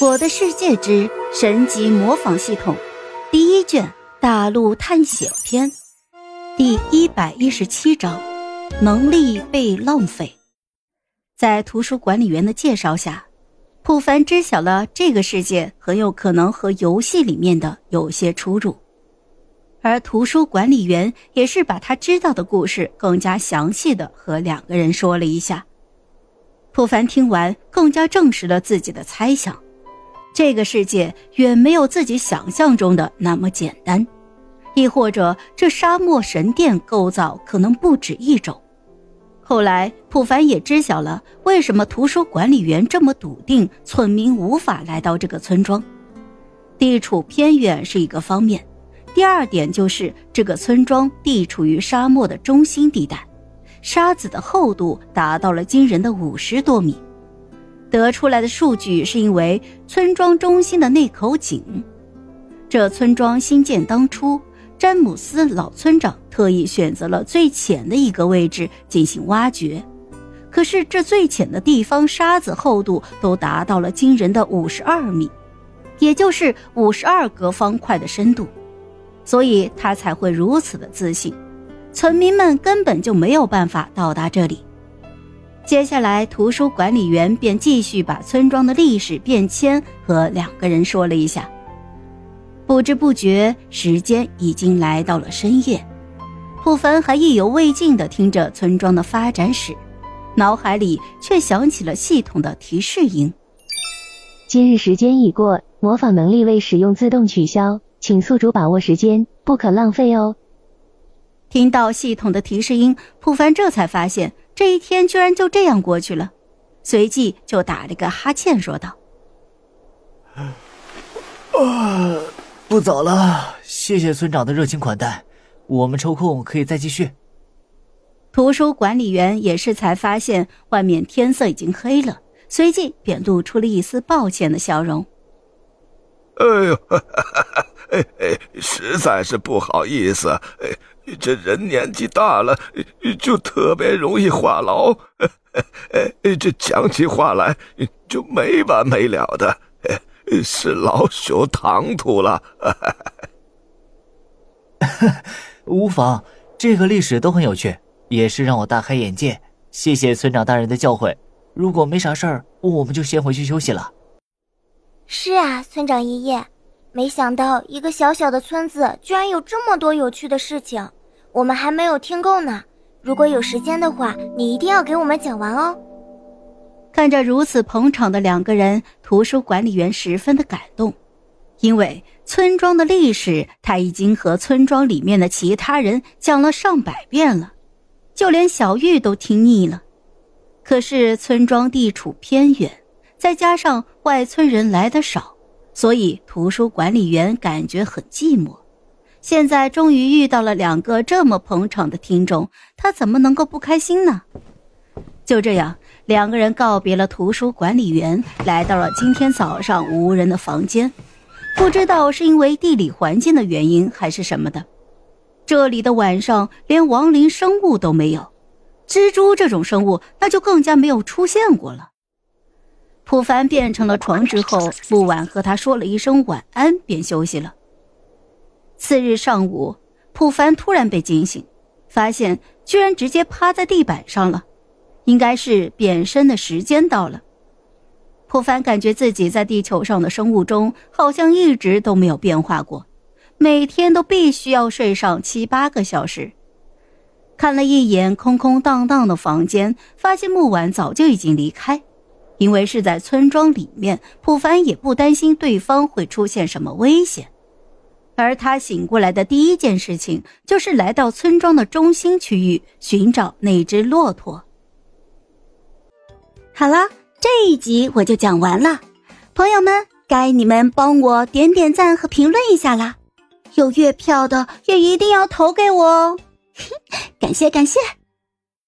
《我的世界之神级模仿系统》第一卷大陆探险篇第一百一十七章：能力被浪费。在图书管理员的介绍下，普凡知晓了这个世界很有可能和游戏里面的有些出入，而图书管理员也是把他知道的故事更加详细的和两个人说了一下。普凡听完，更加证实了自己的猜想。这个世界远没有自己想象中的那么简单，亦或者这沙漠神殿构造可能不止一种。后来，普凡也知晓了为什么图书管理员这么笃定村民无法来到这个村庄。地处偏远是一个方面，第二点就是这个村庄地处于沙漠的中心地带，沙子的厚度达到了惊人的五十多米。得出来的数据是因为村庄中心的那口井，这村庄新建当初，詹姆斯老村长特意选择了最浅的一个位置进行挖掘。可是这最浅的地方沙子厚度都达到了惊人的五十二米，也就是五十二个方块的深度，所以他才会如此的自信，村民们根本就没有办法到达这里。接下来，图书管理员便继续把村庄的历史变迁和两个人说了一下。不知不觉，时间已经来到了深夜。普凡还意犹未尽地听着村庄的发展史，脑海里却响起了系统的提示音：“今日时间已过，模仿能力未使用自动取消，请宿主把握时间，不可浪费哦。”听到系统的提示音，普凡这才发现。这一天居然就这样过去了，随即就打了个哈欠，说道：“啊，不早了，谢谢村长的热情款待，我们抽空可以再继续。”图书管理员也是才发现外面天色已经黑了，随即便露出了一丝抱歉的笑容。“哎呦，哎哎，实在是不好意思。”哎。这人年纪大了，就特别容易话痨，这讲起话来就没完没了的，是老朽唐突了。无妨，这个历史都很有趣，也是让我大开眼界。谢谢村长大人的教诲。如果没啥事儿，我们就先回去休息了。是啊，村长爷爷，没想到一个小小的村子居然有这么多有趣的事情。我们还没有听够呢，如果有时间的话，你一定要给我们讲完哦。看着如此捧场的两个人，图书管理员十分的感动，因为村庄的历史他已经和村庄里面的其他人讲了上百遍了，就连小玉都听腻了。可是村庄地处偏远，再加上外村人来的少，所以图书管理员感觉很寂寞。现在终于遇到了两个这么捧场的听众，他怎么能够不开心呢？就这样，两个人告别了图书管理员，来到了今天早上无人的房间。不知道是因为地理环境的原因还是什么的，这里的晚上连亡灵生物都没有，蜘蛛这种生物那就更加没有出现过了。普凡变成了床之后，木婉和他说了一声晚安，便休息了。次日上午，普凡突然被惊醒，发现居然直接趴在地板上了，应该是变身的时间到了。普凡感觉自己在地球上的生物钟好像一直都没有变化过，每天都必须要睡上七八个小时。看了一眼空空荡荡的房间，发现木婉早就已经离开，因为是在村庄里面，普凡也不担心对方会出现什么危险。而他醒过来的第一件事情，就是来到村庄的中心区域寻找那只骆驼。好了，这一集我就讲完了，朋友们，该你们帮我点点赞和评论一下啦！有月票的也一定要投给我哦，感 谢感谢。